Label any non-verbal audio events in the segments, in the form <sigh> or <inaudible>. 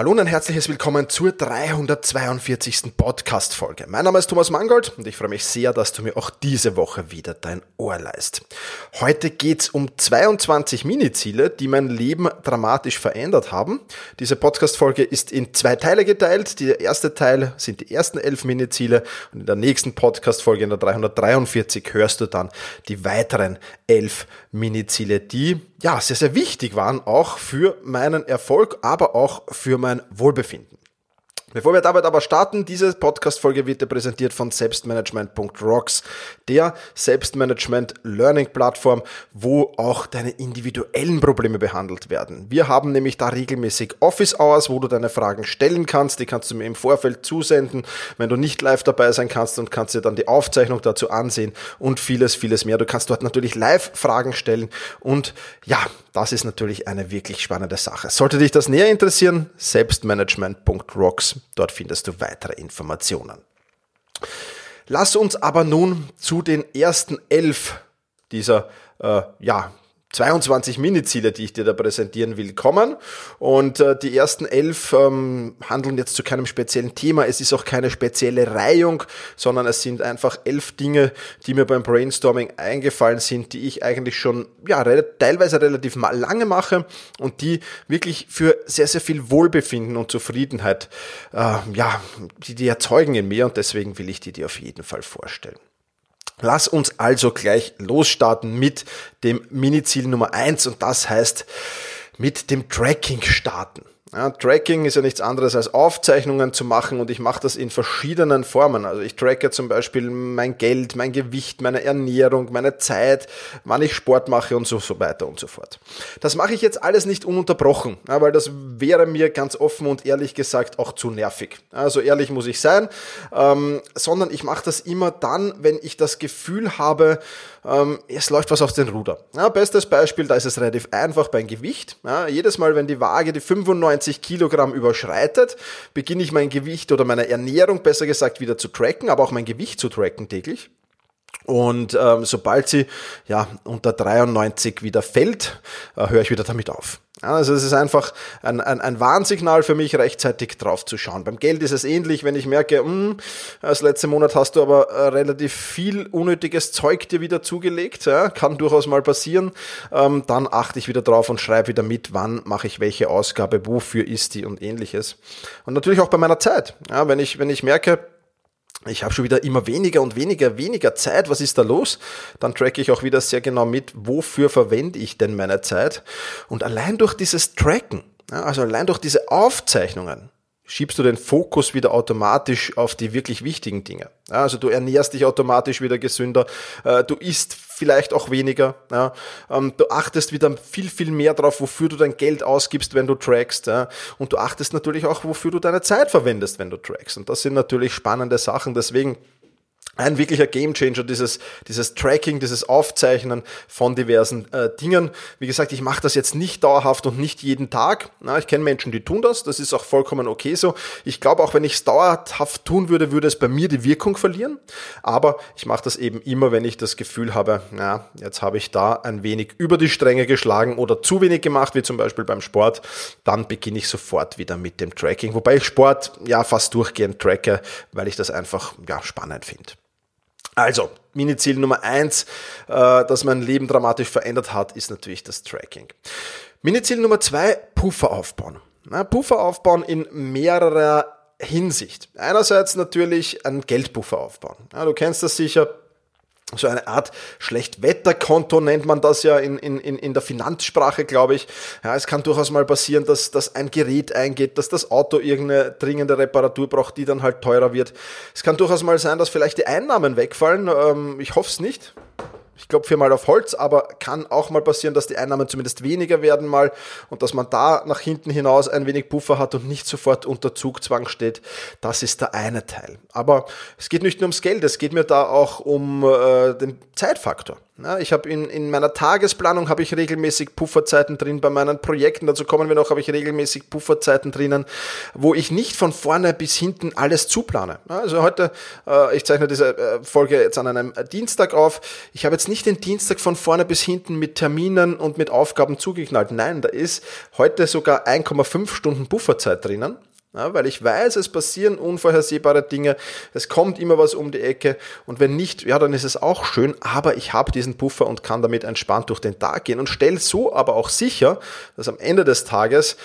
Hallo und ein herzliches Willkommen zur 342. Podcast-Folge. Mein Name ist Thomas Mangold und ich freue mich sehr, dass du mir auch diese Woche wieder dein Ohr leist. Heute geht's um 22 Mini-Ziele, die mein Leben dramatisch verändert haben. Diese Podcast-Folge ist in zwei Teile geteilt. Der erste Teil sind die ersten elf Mini-Ziele und in der nächsten Podcast-Folge, in der 343, hörst du dann die weiteren elf Mini-Ziele, die ja sehr, sehr wichtig waren, auch für meinen Erfolg, aber auch für mein Wohlbefinden. Bevor wir damit aber starten, diese Podcast-Folge wird dir präsentiert von Selbstmanagement.rocks, der Selbstmanagement-Learning-Plattform, wo auch deine individuellen Probleme behandelt werden. Wir haben nämlich da regelmäßig Office-Hours, wo du deine Fragen stellen kannst. Die kannst du mir im Vorfeld zusenden, wenn du nicht live dabei sein kannst und kannst dir dann die Aufzeichnung dazu ansehen und vieles, vieles mehr. Du kannst dort natürlich live Fragen stellen und ja, das ist natürlich eine wirklich spannende Sache. Sollte dich das näher interessieren, selbstmanagement.rocks. Dort findest du weitere Informationen. Lass uns aber nun zu den ersten elf dieser äh, ja, 22 Mini-Ziele, die ich dir da präsentieren will, kommen. Und äh, die ersten elf ähm, handeln jetzt zu keinem speziellen Thema. Es ist auch keine spezielle Reihung, sondern es sind einfach elf Dinge, die mir beim Brainstorming eingefallen sind, die ich eigentlich schon ja, re teilweise relativ lange mache und die wirklich für sehr, sehr viel Wohlbefinden und Zufriedenheit äh, ja, die, die erzeugen in mir und deswegen will ich die dir auf jeden Fall vorstellen. Lass uns also gleich losstarten mit dem Mini-Ziel Nummer eins und das heißt mit dem Tracking starten. Ja, Tracking ist ja nichts anderes als Aufzeichnungen zu machen und ich mache das in verschiedenen Formen. Also ich tracke zum Beispiel mein Geld, mein Gewicht, meine Ernährung, meine Zeit, wann ich Sport mache und so, so weiter und so fort. Das mache ich jetzt alles nicht ununterbrochen, ja, weil das wäre mir ganz offen und ehrlich gesagt auch zu nervig. Also ehrlich muss ich sein, ähm, sondern ich mache das immer dann, wenn ich das Gefühl habe, ähm, es läuft was aus den Ruder. Ja, bestes Beispiel, da ist es relativ einfach beim Gewicht. Ja, jedes Mal, wenn die Waage die 95 95 Kilogramm überschreitet, beginne ich mein Gewicht oder meine Ernährung, besser gesagt, wieder zu tracken, aber auch mein Gewicht zu tracken täglich. Und ähm, sobald sie ja unter 93 wieder fällt, äh, höre ich wieder damit auf. Also es ist einfach ein, ein, ein Warnsignal für mich, rechtzeitig drauf zu schauen. Beim Geld ist es ähnlich, wenn ich merke, mh, hm, das letzte Monat hast du aber äh, relativ viel unnötiges Zeug dir wieder zugelegt, ja, kann durchaus mal passieren, ähm, dann achte ich wieder drauf und schreibe wieder mit, wann mache ich welche Ausgabe, wofür ist die und ähnliches. Und natürlich auch bei meiner Zeit. Ja, wenn ich, wenn ich merke, ich habe schon wieder immer weniger und weniger, weniger Zeit. Was ist da los? Dann tracke ich auch wieder sehr genau mit, wofür verwende ich denn meine Zeit. Und allein durch dieses Tracken, also allein durch diese Aufzeichnungen, schiebst du den Fokus wieder automatisch auf die wirklich wichtigen Dinge. Also du ernährst dich automatisch wieder gesünder, äh, du isst vielleicht auch weniger, ähm, du achtest wieder viel, viel mehr darauf, wofür du dein Geld ausgibst, wenn du trackst, und du achtest natürlich auch, wofür du deine Zeit verwendest, wenn du trackst. Und das sind natürlich spannende Sachen, deswegen ein wirklicher Gamechanger, dieses, dieses Tracking, dieses Aufzeichnen von diversen äh, Dingen. Wie gesagt, ich mache das jetzt nicht dauerhaft und nicht jeden Tag. Na, ich kenne Menschen, die tun das. Das ist auch vollkommen okay so. Ich glaube, auch wenn ich es dauerhaft tun würde, würde es bei mir die Wirkung verlieren. Aber ich mache das eben immer, wenn ich das Gefühl habe, na, jetzt habe ich da ein wenig über die Stränge geschlagen oder zu wenig gemacht, wie zum Beispiel beim Sport. Dann beginne ich sofort wieder mit dem Tracking. Wobei ich Sport ja fast durchgehend tracke, weil ich das einfach ja, spannend finde. Also, Mini-Ziel Nummer eins, äh, das mein Leben dramatisch verändert hat, ist natürlich das Tracking. Mini-Ziel Nummer zwei, Puffer aufbauen. Na, Puffer aufbauen in mehrerer Hinsicht. Einerseits natürlich einen Geldpuffer aufbauen. Ja, du kennst das sicher so eine Art Schlechtwetterkonto nennt man das ja in, in, in der Finanzsprache, glaube ich. Ja, es kann durchaus mal passieren, dass, dass ein Gerät eingeht, dass das Auto irgendeine dringende Reparatur braucht, die dann halt teurer wird. Es kann durchaus mal sein, dass vielleicht die Einnahmen wegfallen. Ähm, ich hoffe es nicht ich glaube viermal auf Holz, aber kann auch mal passieren, dass die Einnahmen zumindest weniger werden mal und dass man da nach hinten hinaus ein wenig Puffer hat und nicht sofort unter Zugzwang steht. Das ist der eine Teil. Aber es geht nicht nur ums Geld, es geht mir da auch um äh, den Zeitfaktor. Ich habe in, in meiner Tagesplanung habe ich regelmäßig Pufferzeiten drin, bei meinen Projekten, dazu kommen wir noch, habe ich regelmäßig Pufferzeiten drinnen, wo ich nicht von vorne bis hinten alles zuplane. Also heute, äh, ich zeichne diese äh, Folge jetzt an einem Dienstag auf. Ich habe jetzt nicht den Dienstag von vorne bis hinten mit Terminen und mit Aufgaben zugeknallt. Nein, da ist heute sogar 1,5 Stunden Pufferzeit drinnen. Ja, weil ich weiß, es passieren unvorhersehbare Dinge, es kommt immer was um die Ecke und wenn nicht, ja, dann ist es auch schön, aber ich habe diesen Puffer und kann damit entspannt durch den Tag gehen und stelle so aber auch sicher, dass am Ende des Tages,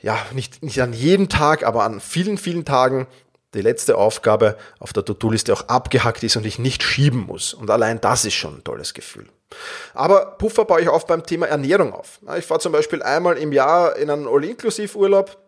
ja, nicht, nicht an jedem Tag, aber an vielen, vielen Tagen die letzte Aufgabe auf der To-Do-Liste auch abgehackt ist und ich nicht schieben muss. Und allein das ist schon ein tolles Gefühl. Aber Puffer baue ich auf beim Thema Ernährung auf. Ich fahre zum Beispiel einmal im Jahr in einen All-Inklusiv-Urlaub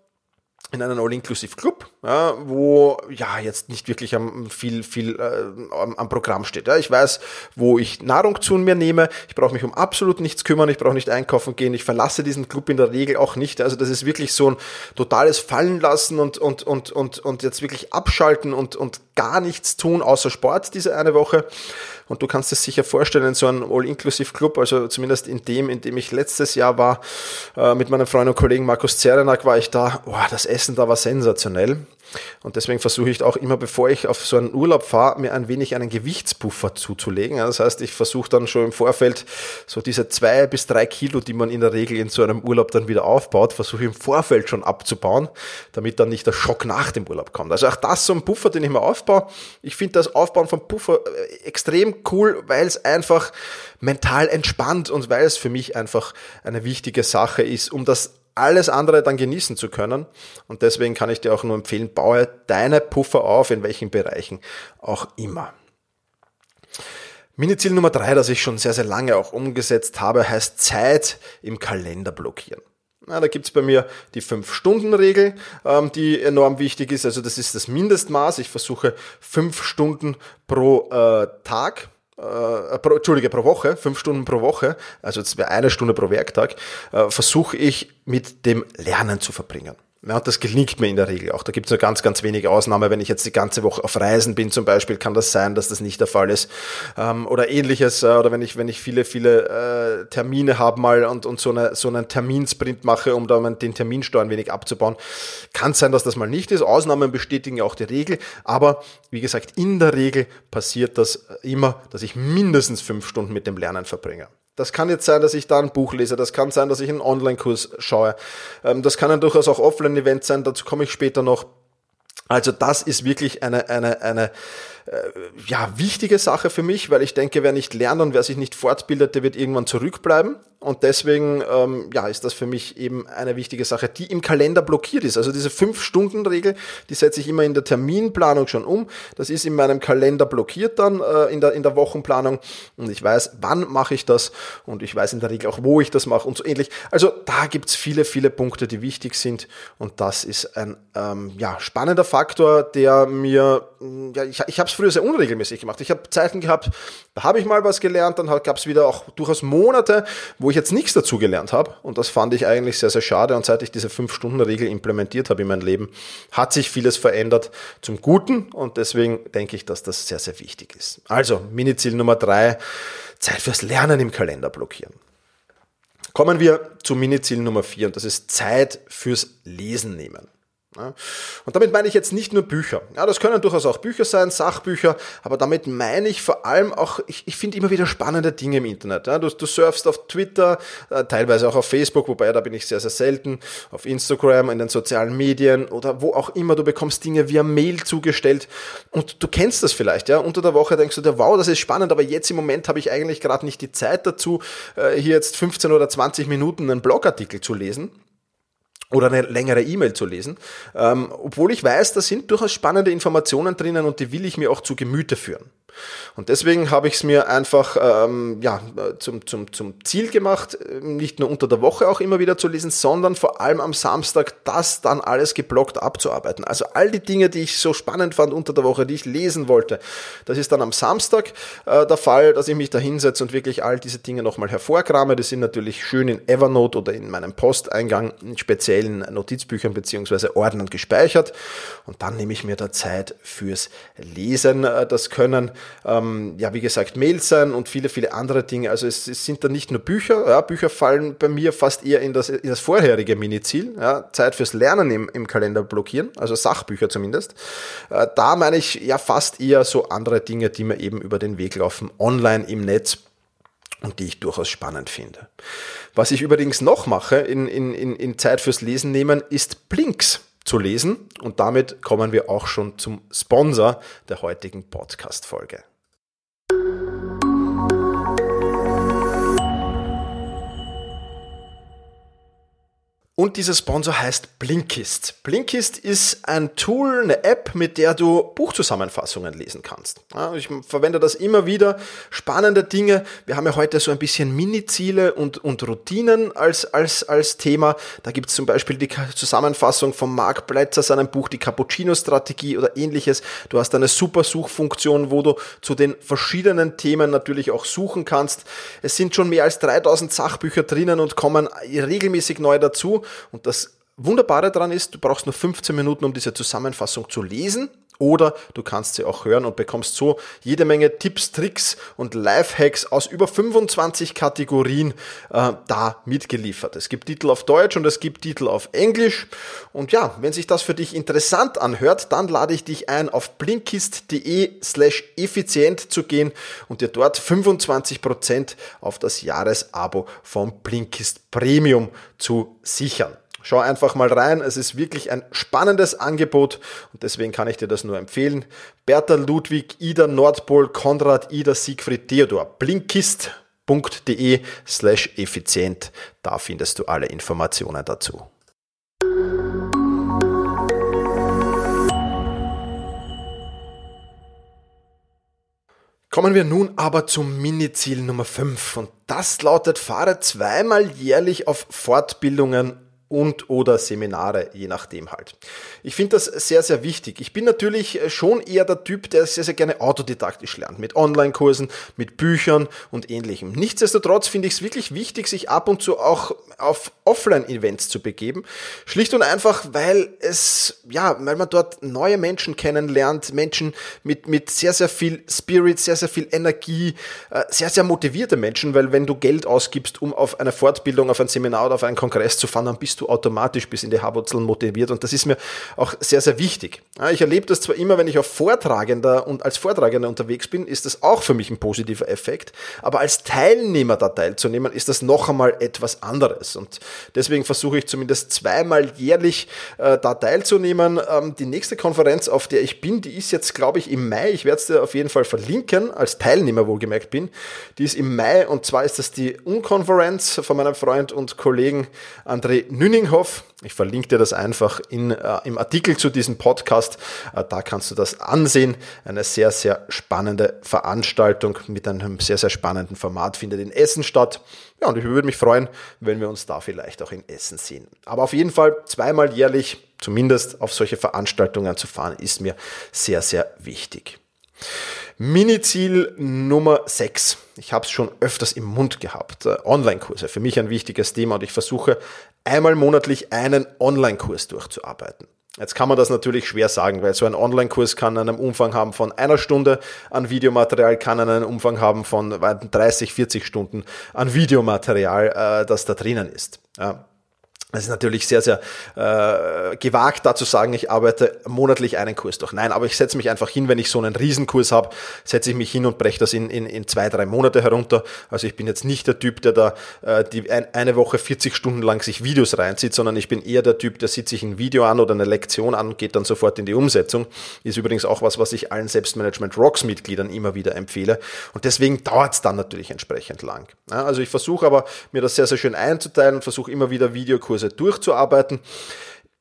in einen All-Inclusive-Club, ja, wo ja jetzt nicht wirklich am, viel, viel äh, am, am, Programm steht. Ja. Ich weiß, wo ich Nahrung zu mir nehme. Ich brauche mich um absolut nichts kümmern. Ich brauche nicht einkaufen gehen. Ich verlasse diesen Club in der Regel auch nicht. Also das ist wirklich so ein totales Fallenlassen und, und, und, und, und jetzt wirklich abschalten und, und gar nichts tun außer Sport diese eine Woche. Und du kannst es sicher vorstellen, so einem All-Inclusive-Club, also zumindest in dem, in dem ich letztes Jahr war, äh, mit meinem Freund und Kollegen Markus Zerenak war ich da. Boah, das Essen da war sensationell. Und deswegen versuche ich auch immer, bevor ich auf so einen Urlaub fahre, mir ein wenig einen Gewichtspuffer zuzulegen. Das heißt, ich versuche dann schon im Vorfeld so diese zwei bis drei Kilo, die man in der Regel in so einem Urlaub dann wieder aufbaut, versuche ich im Vorfeld schon abzubauen, damit dann nicht der Schock nach dem Urlaub kommt. Also auch das so ein Puffer, den ich mir aufbaue. Ich finde das Aufbauen von Puffer äh, extrem cool, weil es einfach mental entspannt und weil es für mich einfach eine wichtige Sache ist, um das alles andere dann genießen zu können. Und deswegen kann ich dir auch nur empfehlen, baue deine Puffer auf, in welchen Bereichen auch immer. Mini-Ziel Nummer drei, das ich schon sehr, sehr lange auch umgesetzt habe, heißt Zeit im Kalender blockieren. Na, da gibt's bei mir die Fünf-Stunden-Regel, ähm, die enorm wichtig ist. Also das ist das Mindestmaß. Ich versuche fünf Stunden pro äh, Tag äh, pro, Entschuldige, pro Woche, fünf Stunden pro Woche, also das wäre eine Stunde pro Werktag, äh, versuche ich mit dem Lernen zu verbringen. Ja, das gelingt mir in der Regel auch. Da gibt es nur ganz, ganz wenige Ausnahmen. Wenn ich jetzt die ganze Woche auf Reisen bin zum Beispiel, kann das sein, dass das nicht der Fall ist. Ähm, oder ähnliches. Äh, oder wenn ich, wenn ich viele, viele äh, Termine habe mal und, und so, eine, so einen Terminsprint mache, um da den Terminsteuer ein wenig abzubauen, kann sein, dass das mal nicht ist. Ausnahmen bestätigen ja auch die Regel. Aber wie gesagt, in der Regel passiert das immer, dass ich mindestens fünf Stunden mit dem Lernen verbringe. Das kann jetzt sein, dass ich da ein Buch lese, das kann sein, dass ich einen Online-Kurs schaue. Ähm, das kann dann durchaus auch Offline-Event sein, dazu komme ich später noch. Also das ist wirklich eine, eine, eine äh, ja, wichtige Sache für mich, weil ich denke, wer nicht lernt und wer sich nicht fortbildet, der wird irgendwann zurückbleiben. Und deswegen ähm, ja, ist das für mich eben eine wichtige Sache, die im Kalender blockiert ist. Also diese Fünf-Stunden-Regel, die setze ich immer in der Terminplanung schon um. Das ist in meinem Kalender blockiert dann äh, in, der, in der Wochenplanung. Und ich weiß, wann mache ich das und ich weiß in der Regel auch, wo ich das mache und so ähnlich. Also da gibt's viele, viele Punkte, die wichtig sind. Und das ist ein ähm, ja, spannender Faktor, der mir, ja, ich, ich habe es früher sehr unregelmäßig gemacht. Ich habe Zeiten gehabt, da habe ich mal was gelernt, dann gab es wieder auch durchaus Monate, wo ich jetzt nichts dazu gelernt habe. Und das fand ich eigentlich sehr, sehr schade. Und seit ich diese Fünf-Stunden-Regel implementiert habe in mein Leben, hat sich vieles verändert zum Guten. Und deswegen denke ich, dass das sehr, sehr wichtig ist. Also, Mini-Ziel Nummer drei, Zeit fürs Lernen im Kalender blockieren. Kommen wir zu Mini-Ziel Nummer vier und das ist Zeit fürs Lesen nehmen. Und damit meine ich jetzt nicht nur Bücher. Ja, das können durchaus auch Bücher sein, Sachbücher, aber damit meine ich vor allem auch, ich, ich finde immer wieder spannende Dinge im Internet. Ja, du, du surfst auf Twitter, äh, teilweise auch auf Facebook, wobei da bin ich sehr, sehr selten, auf Instagram, in den sozialen Medien oder wo auch immer, du bekommst Dinge via Mail zugestellt und du kennst das vielleicht. Ja, Unter der Woche denkst du dir, wow, das ist spannend, aber jetzt im Moment habe ich eigentlich gerade nicht die Zeit dazu, äh, hier jetzt 15 oder 20 Minuten einen Blogartikel zu lesen oder eine längere E-Mail zu lesen, ähm, obwohl ich weiß, da sind durchaus spannende Informationen drinnen und die will ich mir auch zu Gemüte führen. Und deswegen habe ich es mir einfach ähm, ja, zum, zum, zum Ziel gemacht, nicht nur unter der Woche auch immer wieder zu lesen, sondern vor allem am Samstag das dann alles geblockt abzuarbeiten. Also all die Dinge, die ich so spannend fand unter der Woche, die ich lesen wollte, das ist dann am Samstag äh, der Fall, dass ich mich da hinsetze und wirklich all diese Dinge nochmal hervorkrame. Die sind natürlich schön in Evernote oder in meinem Posteingang speziell individuellen Notizbüchern beziehungsweise Ordnern gespeichert und dann nehme ich mir da Zeit fürs Lesen. Äh, das können, ähm, ja, wie gesagt, Mails sein und viele, viele andere Dinge. Also es, es sind da nicht nur Bücher, ja, Bücher fallen bei mir fast eher in das, in das vorherige Mini-Ziel, ja, Zeit fürs Lernen im, im Kalender blockieren, also Sachbücher zumindest. Äh, da meine ich ja fast eher so andere Dinge, die mir eben über den Weg laufen, online im Netz und die ich durchaus spannend finde. Was ich übrigens noch mache in, in, in Zeit fürs Lesen nehmen, ist Blinks zu lesen. Und damit kommen wir auch schon zum Sponsor der heutigen Podcast-Folge. Und dieser Sponsor heißt Blinkist. Blinkist ist ein Tool, eine App, mit der du Buchzusammenfassungen lesen kannst. ich verwende das immer wieder. Spannende Dinge. Wir haben ja heute so ein bisschen Mini-Ziele und, und Routinen als, als, als Thema. Da gibt es zum Beispiel die Zusammenfassung von Mark Bletzer, seinem Buch Die Cappuccino-Strategie oder ähnliches. Du hast eine super Suchfunktion, wo du zu den verschiedenen Themen natürlich auch suchen kannst. Es sind schon mehr als 3000 Sachbücher drinnen und kommen regelmäßig neu dazu. Und das Wunderbare daran ist, du brauchst nur 15 Minuten, um diese Zusammenfassung zu lesen oder du kannst sie auch hören und bekommst so jede Menge Tipps, Tricks und Lifehacks aus über 25 Kategorien äh, da mitgeliefert. Es gibt Titel auf Deutsch und es gibt Titel auf Englisch. Und ja, wenn sich das für dich interessant anhört, dann lade ich dich ein, auf blinkist.de slash effizient zu gehen und dir dort 25% auf das Jahresabo vom Blinkist Premium zu sichern. Schau einfach mal rein. Es ist wirklich ein spannendes Angebot und deswegen kann ich dir das nur empfehlen. Bertha Ludwig, Ida Nordpol, Konrad, Ida Siegfried, Theodor, blinkist.de slash effizient. Da findest du alle Informationen dazu. Kommen wir nun aber zum Mini-Ziel Nummer 5 und das lautet, fahre zweimal jährlich auf Fortbildungen und oder Seminare, je nachdem halt. Ich finde das sehr, sehr wichtig. Ich bin natürlich schon eher der Typ, der sehr, sehr gerne autodidaktisch lernt, mit Online-Kursen, mit Büchern und ähnlichem. Nichtsdestotrotz finde ich es wirklich wichtig, sich ab und zu auch auf Offline-Events zu begeben. Schlicht und einfach, weil es, ja, weil man dort neue Menschen kennenlernt, Menschen mit, mit sehr, sehr viel Spirit, sehr, sehr viel Energie, äh, sehr, sehr motivierte Menschen, weil wenn du Geld ausgibst, um auf eine Fortbildung, auf ein Seminar oder auf einen Kongress zu fahren, dann bist du automatisch bis in die Haarwurzeln motiviert und das ist mir auch sehr, sehr wichtig. Ich erlebe das zwar immer, wenn ich auf Vortragender und als Vortragender unterwegs bin, ist das auch für mich ein positiver Effekt, aber als Teilnehmer da teilzunehmen, ist das noch einmal etwas anderes und deswegen versuche ich zumindest zweimal jährlich äh, da teilzunehmen. Ähm, die nächste Konferenz, auf der ich bin, die ist jetzt, glaube ich, im Mai. Ich werde es dir auf jeden Fall verlinken, als Teilnehmer wohlgemerkt bin. Die ist im Mai und zwar ist das die Unkonferenz von meinem Freund und Kollegen André Nü Hüninghoff. Ich verlinke dir das einfach in, äh, im Artikel zu diesem Podcast. Äh, da kannst du das ansehen. Eine sehr, sehr spannende Veranstaltung mit einem sehr, sehr spannenden Format findet in Essen statt. Ja, und ich würde mich freuen, wenn wir uns da vielleicht auch in Essen sehen. Aber auf jeden Fall zweimal jährlich, zumindest auf solche Veranstaltungen zu fahren, ist mir sehr, sehr wichtig. Mini-Ziel Nummer 6. Ich habe es schon öfters im Mund gehabt. Äh, Online-Kurse, für mich ein wichtiges Thema und ich versuche einmal monatlich einen Online-Kurs durchzuarbeiten. Jetzt kann man das natürlich schwer sagen, weil so ein Online-Kurs kann einen Umfang haben von einer Stunde an Videomaterial, kann einen Umfang haben von 30, 40 Stunden an Videomaterial, äh, das da drinnen ist. Es ist natürlich sehr, sehr äh, gewagt, da zu sagen, ich arbeite monatlich einen Kurs durch. Nein, aber ich setze mich einfach hin, wenn ich so einen Riesenkurs habe, setze ich mich hin und breche das in, in, in zwei, drei Monate herunter. Also ich bin jetzt nicht der Typ, der da äh, die ein, eine Woche 40 Stunden lang sich Videos reinzieht, sondern ich bin eher der Typ, der sieht sich ein Video an oder eine Lektion an und geht dann sofort in die Umsetzung. Ist übrigens auch was, was ich allen Selbstmanagement Rocks Mitgliedern immer wieder empfehle. Und deswegen dauert es dann natürlich entsprechend lang. Ja, also ich versuche aber, mir das sehr, sehr schön einzuteilen und versuche immer wieder Videokurse Kurse durchzuarbeiten.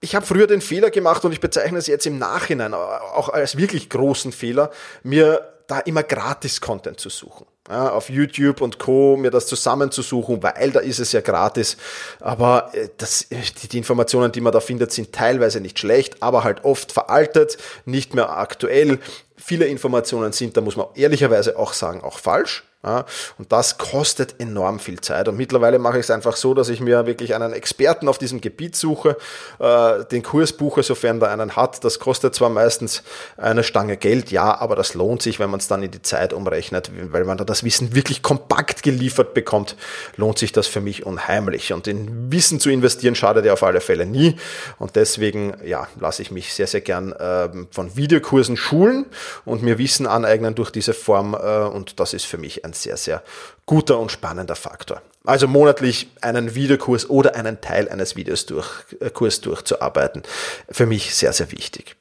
Ich habe früher den Fehler gemacht und ich bezeichne es jetzt im Nachhinein auch als wirklich großen Fehler, mir da immer Gratis-Content zu suchen. Ja, auf YouTube und Co. mir das zusammenzusuchen, weil da ist es ja gratis. Aber äh, das, die Informationen, die man da findet, sind teilweise nicht schlecht, aber halt oft veraltet, nicht mehr aktuell. Viele Informationen sind, da muss man ehrlicherweise auch sagen, auch falsch. Ja, und das kostet enorm viel Zeit. Und mittlerweile mache ich es einfach so, dass ich mir wirklich einen Experten auf diesem Gebiet suche, äh, den Kurs buche, sofern da einen hat. Das kostet zwar meistens eine Stange Geld, ja, aber das lohnt sich, wenn man es dann in die Zeit umrechnet, weil man da das Wissen wirklich kompakt geliefert bekommt, lohnt sich das für mich unheimlich. Und in Wissen zu investieren schadet ja auf alle Fälle nie. Und deswegen, ja, lasse ich mich sehr, sehr gern äh, von Videokursen schulen und mir Wissen aneignen durch diese Form. Äh, und das ist für mich ein sehr, sehr guter und spannender Faktor. Also monatlich einen Videokurs oder einen Teil eines Videos durch, äh, Kurs durchzuarbeiten. Für mich sehr, sehr wichtig.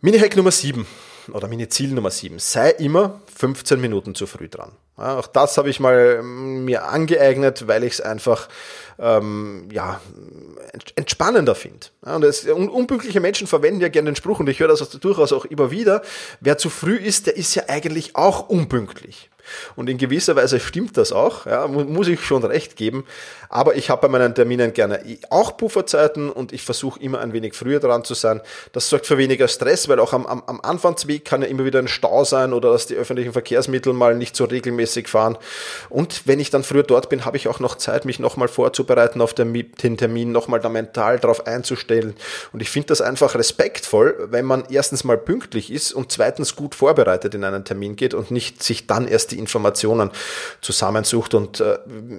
Mini-Hack Nummer 7 oder Mini-Ziel Nummer 7. Sei immer 15 Minuten zu früh dran. Ja, auch das habe ich mal ähm, mir angeeignet, weil ich es einfach ähm, ja, entspannender finde. Ja, und es, unpünktliche Menschen verwenden ja gerne den Spruch, und ich höre das durchaus auch immer wieder, wer zu früh ist, der ist ja eigentlich auch unpünktlich. Und in gewisser Weise stimmt das auch, ja, muss ich schon recht geben. Aber ich habe bei meinen Terminen gerne auch Pufferzeiten und ich versuche immer ein wenig früher dran zu sein. Das sorgt für weniger Stress, weil auch am, am, am Anfangsweg kann ja immer wieder ein Stau sein oder dass die öffentlichen Verkehrsmittel mal nicht so regelmäßig fahren. Und wenn ich dann früher dort bin, habe ich auch noch Zeit, mich nochmal vorzubereiten auf den Termin, nochmal da mental drauf einzustellen. Und ich finde das einfach respektvoll, wenn man erstens mal pünktlich ist und zweitens gut vorbereitet in einen Termin geht und nicht sich dann erst die Informationen zusammensucht. Und äh,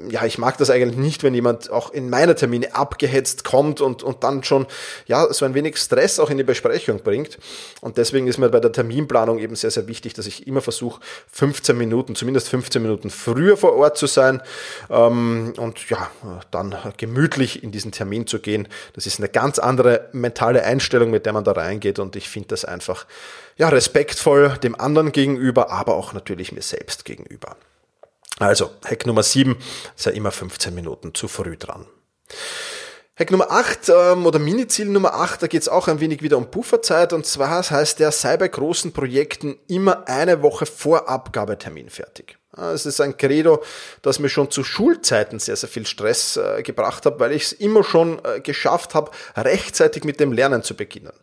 ja, ich mag das eigentlich nicht, wenn jemand auch in meine Termine abgehetzt kommt und, und dann schon ja so ein wenig Stress auch in die Besprechung bringt. Und deswegen ist mir bei der Terminplanung eben sehr, sehr wichtig, dass ich immer versuche, 15 Minuten, zumindest 15 Minuten früher vor Ort zu sein ähm, und ja, dann gemütlich in diesen Termin zu gehen. Das ist eine ganz andere mentale Einstellung, mit der man da reingeht und ich finde das einfach ja, respektvoll dem anderen gegenüber, aber auch natürlich mir selbst gegenüber. Also, Hack Nummer 7, sei immer 15 Minuten zu früh dran. Hack Nummer 8 ähm, oder Miniziel Nummer 8, da geht es auch ein wenig wieder um Pufferzeit und zwar heißt der, sei bei großen Projekten immer eine Woche vor Abgabetermin fertig. Es ist ein Credo, das mir schon zu Schulzeiten sehr, sehr viel Stress äh, gebracht hat, weil ich es immer schon äh, geschafft habe, rechtzeitig mit dem Lernen zu beginnen.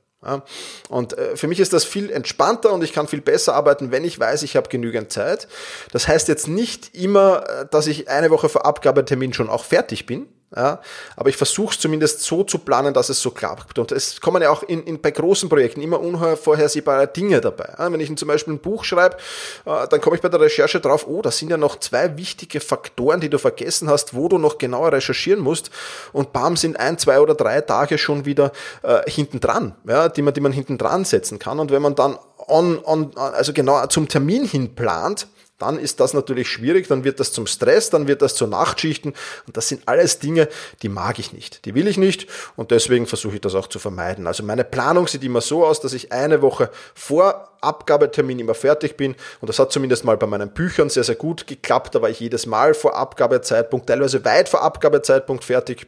Und äh, für mich ist das viel entspannter und ich kann viel besser arbeiten, wenn ich weiß, ich habe genügend Zeit. Das heißt jetzt nicht immer, dass ich eine Woche vor Abgabetermin schon auch fertig bin. Ja, aber ich versuche es zumindest so zu planen, dass es so klappt. Und es kommen ja auch in, in, bei großen Projekten immer unvorhersehbare Dinge dabei. Ja, wenn ich zum Beispiel ein Buch schreibe, äh, dann komme ich bei der Recherche drauf, oh, das sind ja noch zwei wichtige Faktoren, die du vergessen hast, wo du noch genauer recherchieren musst. Und bam, sind ein, zwei oder drei Tage schon wieder äh, hinten dran, ja, die man, die man hinten dran setzen kann. Und wenn man dann on, on, also genau zum Termin hin plant, dann ist das natürlich schwierig, dann wird das zum Stress, dann wird das zu Nachtschichten. Und das sind alles Dinge, die mag ich nicht, die will ich nicht. Und deswegen versuche ich das auch zu vermeiden. Also meine Planung sieht immer so aus, dass ich eine Woche vor Abgabetermin immer fertig bin. Und das hat zumindest mal bei meinen Büchern sehr, sehr gut geklappt, da war ich jedes Mal vor Abgabezeitpunkt, teilweise weit vor Abgabezeitpunkt fertig.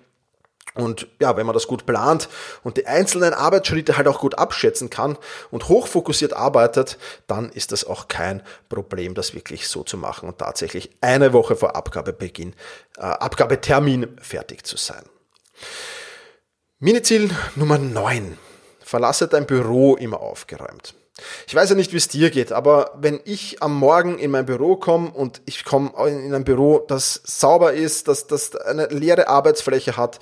Und ja, wenn man das gut plant und die einzelnen Arbeitsschritte halt auch gut abschätzen kann und hochfokussiert arbeitet, dann ist das auch kein Problem, das wirklich so zu machen und tatsächlich eine Woche vor Abgabebeginn, äh, Abgabetermin fertig zu sein. Miniziel Nummer 9. Verlasse dein Büro immer aufgeräumt. Ich weiß ja nicht, wie es dir geht, aber wenn ich am Morgen in mein Büro komme und ich komme in ein Büro, das sauber ist, das, das eine leere Arbeitsfläche hat,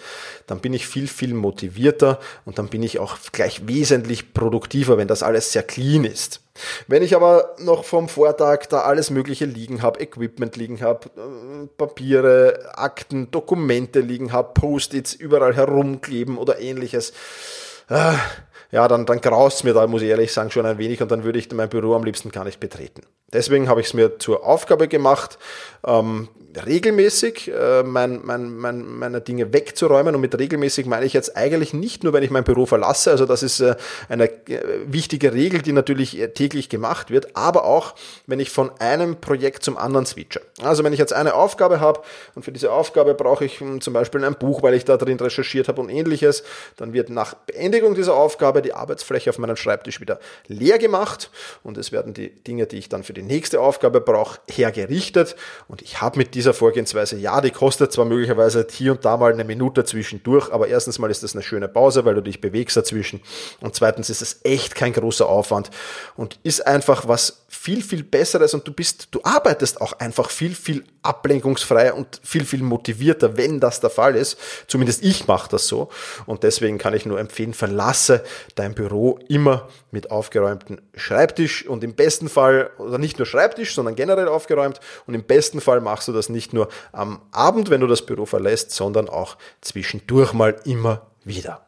dann bin ich viel, viel motivierter und dann bin ich auch gleich wesentlich produktiver, wenn das alles sehr clean ist. Wenn ich aber noch vom Vortag da alles Mögliche liegen habe, Equipment liegen habe, äh, Papiere, Akten, Dokumente liegen habe, Post-its überall herumkleben oder ähnliches, äh, ja, dann, dann graust mir da, muss ich ehrlich sagen, schon ein wenig und dann würde ich mein Büro am liebsten gar nicht betreten. Deswegen habe ich es mir zur Aufgabe gemacht, ähm, regelmäßig äh, mein, mein, mein, meine Dinge wegzuräumen. Und mit regelmäßig meine ich jetzt eigentlich nicht nur, wenn ich mein Büro verlasse, also das ist äh, eine äh, wichtige Regel, die natürlich äh, täglich gemacht wird, aber auch, wenn ich von einem Projekt zum anderen switche. Also wenn ich jetzt eine Aufgabe habe und für diese Aufgabe brauche ich hm, zum Beispiel ein Buch, weil ich da drin recherchiert habe und ähnliches, dann wird nach Beendigung dieser Aufgabe die Arbeitsfläche auf meinem Schreibtisch wieder leer gemacht und es werden die Dinge, die ich dann für die nächste Aufgabe brauche, hergerichtet. Und ich habe mit dieser Vorgehensweise, ja, die kostet zwar möglicherweise hier und da mal eine Minute zwischendurch, aber erstens mal ist das eine schöne Pause, weil du dich bewegst dazwischen. Und zweitens ist es echt kein großer Aufwand und ist einfach was viel, viel Besseres und du bist, du arbeitest auch einfach viel, viel ablenkungsfreier und viel, viel motivierter, wenn das der Fall ist. Zumindest ich mache das so. Und deswegen kann ich nur empfehlen, verlasse dein Büro immer mit aufgeräumtem Schreibtisch und im besten Fall, oder nicht nur Schreibtisch, sondern generell aufgeräumt. Und im besten Fall machst du das nicht nur am Abend, wenn du das Büro verlässt, sondern auch zwischendurch mal immer wieder.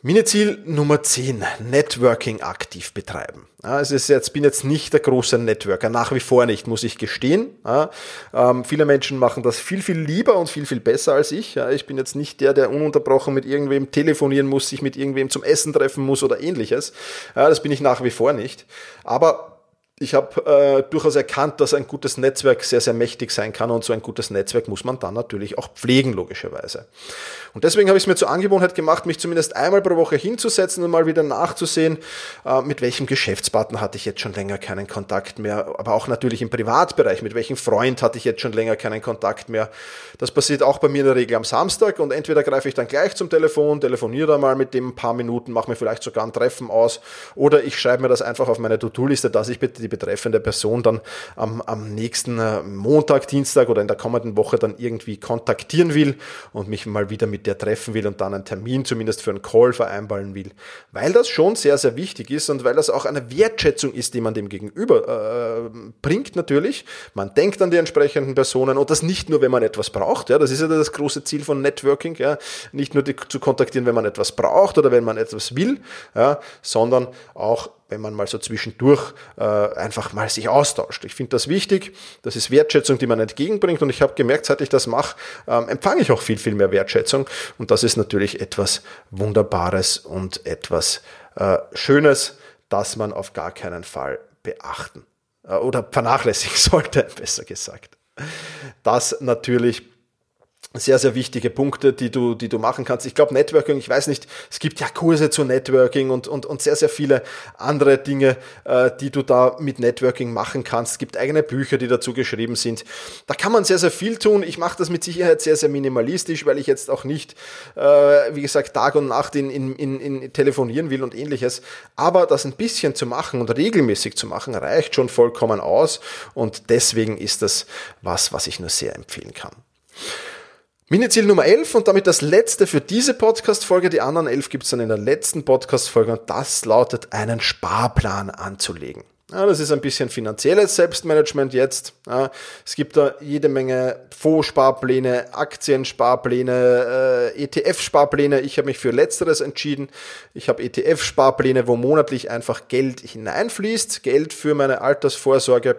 Mini-Ziel Nummer 10, Networking aktiv betreiben. Ja, es ist jetzt, bin jetzt nicht der große Networker, nach wie vor nicht, muss ich gestehen. Ja, ähm, viele Menschen machen das viel, viel lieber und viel, viel besser als ich. Ja, ich bin jetzt nicht der, der ununterbrochen mit irgendwem telefonieren muss, sich mit irgendwem zum Essen treffen muss oder ähnliches. das bin ich nach wie vor nicht. Aber ich habe äh, durchaus erkannt, dass ein gutes Netzwerk sehr, sehr mächtig sein kann und so ein gutes Netzwerk muss man dann natürlich auch pflegen, logischerweise. Und deswegen habe ich es mir zur Angewohnheit gemacht, mich zumindest einmal pro Woche hinzusetzen und mal wieder nachzusehen, äh, mit welchem Geschäftspartner hatte ich jetzt schon länger keinen Kontakt mehr, aber auch natürlich im Privatbereich, mit welchem Freund hatte ich jetzt schon länger keinen Kontakt mehr. Das passiert auch bei mir in der Regel am Samstag und entweder greife ich dann gleich zum Telefon, telefoniere da mal mit dem ein paar Minuten, mache mir vielleicht sogar ein Treffen aus oder ich schreibe mir das einfach auf meine To-Do-Liste, dass ich bitte die betreffende Person dann am, am nächsten äh, Montag, Dienstag oder in der kommenden Woche dann irgendwie kontaktieren will und mich mal wieder mit der treffen will und dann einen Termin zumindest für einen Call vereinbaren will. Weil das schon sehr, sehr wichtig ist und weil das auch eine Wertschätzung ist, die man dem gegenüber äh, bringt natürlich. Man denkt an die entsprechenden Personen und das nicht nur, wenn man etwas braucht. Ja, das ist ja das große Ziel von Networking. Ja, nicht nur die, zu kontaktieren, wenn man etwas braucht oder wenn man etwas will, ja, sondern auch wenn man mal so zwischendurch äh, einfach mal sich austauscht. Ich finde das wichtig. Das ist Wertschätzung, die man entgegenbringt. Und ich habe gemerkt, seit ich das mache, ähm, empfange ich auch viel, viel mehr Wertschätzung. Und das ist natürlich etwas Wunderbares und etwas äh, Schönes, das man auf gar keinen Fall beachten äh, oder vernachlässigen <laughs> sollte, besser gesagt. Das natürlich sehr, sehr wichtige Punkte, die du, die du machen kannst. Ich glaube, Networking, ich weiß nicht, es gibt ja Kurse zu Networking und, und, und sehr, sehr viele andere Dinge, äh, die du da mit Networking machen kannst. Es gibt eigene Bücher, die dazu geschrieben sind. Da kann man sehr, sehr viel tun. Ich mache das mit Sicherheit sehr, sehr minimalistisch, weil ich jetzt auch nicht, äh, wie gesagt, Tag und Nacht in, in, in, in telefonieren will und ähnliches. Aber das ein bisschen zu machen und regelmäßig zu machen, reicht schon vollkommen aus. Und deswegen ist das was, was ich nur sehr empfehlen kann. Mini-Ziel Nummer 11 und damit das letzte für diese Podcast-Folge. Die anderen 11 gibt es dann in der letzten Podcast-Folge und das lautet, einen Sparplan anzulegen. Ja, das ist ein bisschen finanzielles Selbstmanagement jetzt. Ja, es gibt da jede Menge Fondssparpläne, Aktiensparpläne, äh, ETF-Sparpläne. Ich habe mich für letzteres entschieden. Ich habe ETF-Sparpläne, wo monatlich einfach Geld hineinfließt, Geld für meine Altersvorsorge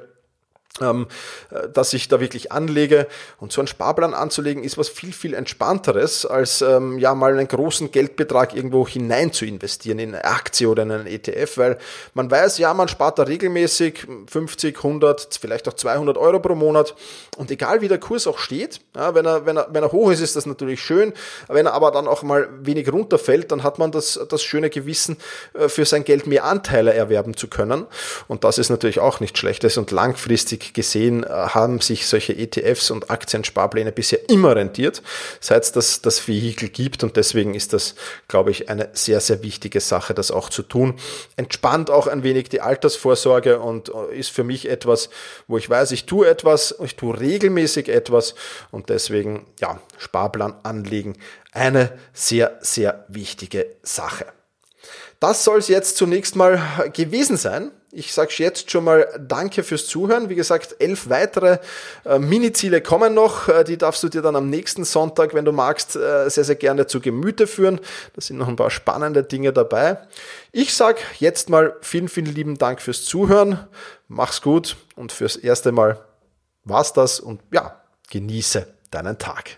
ähm, äh, dass ich da wirklich anlege. Und so einen Sparplan anzulegen ist was viel, viel entspannteres, als ähm, ja mal einen großen Geldbetrag irgendwo hinein zu investieren in eine Aktie oder in einen ETF, weil man weiß, ja, man spart da regelmäßig 50, 100, vielleicht auch 200 Euro pro Monat. Und egal wie der Kurs auch steht, ja, wenn, er, wenn, er, wenn er hoch ist, ist das natürlich schön. Wenn er aber dann auch mal wenig runterfällt, dann hat man das, das schöne Gewissen, äh, für sein Geld mehr Anteile erwerben zu können. Und das ist natürlich auch nicht schlechtes und langfristig gesehen äh, haben sich solche ETFs und Aktiensparpläne bisher immer rentiert, seit es das, das Vehikel gibt und deswegen ist das, glaube ich, eine sehr, sehr wichtige Sache, das auch zu tun. Entspannt auch ein wenig die Altersvorsorge und äh, ist für mich etwas, wo ich weiß, ich tue etwas, ich tue regelmäßig etwas und deswegen, ja, Sparplan anlegen, eine sehr, sehr wichtige Sache. Das soll es jetzt zunächst mal gewesen sein. Ich sage jetzt schon mal Danke fürs Zuhören. Wie gesagt, elf weitere äh, Mini-Ziele kommen noch. Äh, die darfst du dir dann am nächsten Sonntag, wenn du magst, äh, sehr, sehr gerne zu Gemüte führen. Da sind noch ein paar spannende Dinge dabei. Ich sage jetzt mal vielen, vielen lieben Dank fürs Zuhören. Mach's gut und fürs erste Mal war's das und ja, genieße deinen Tag.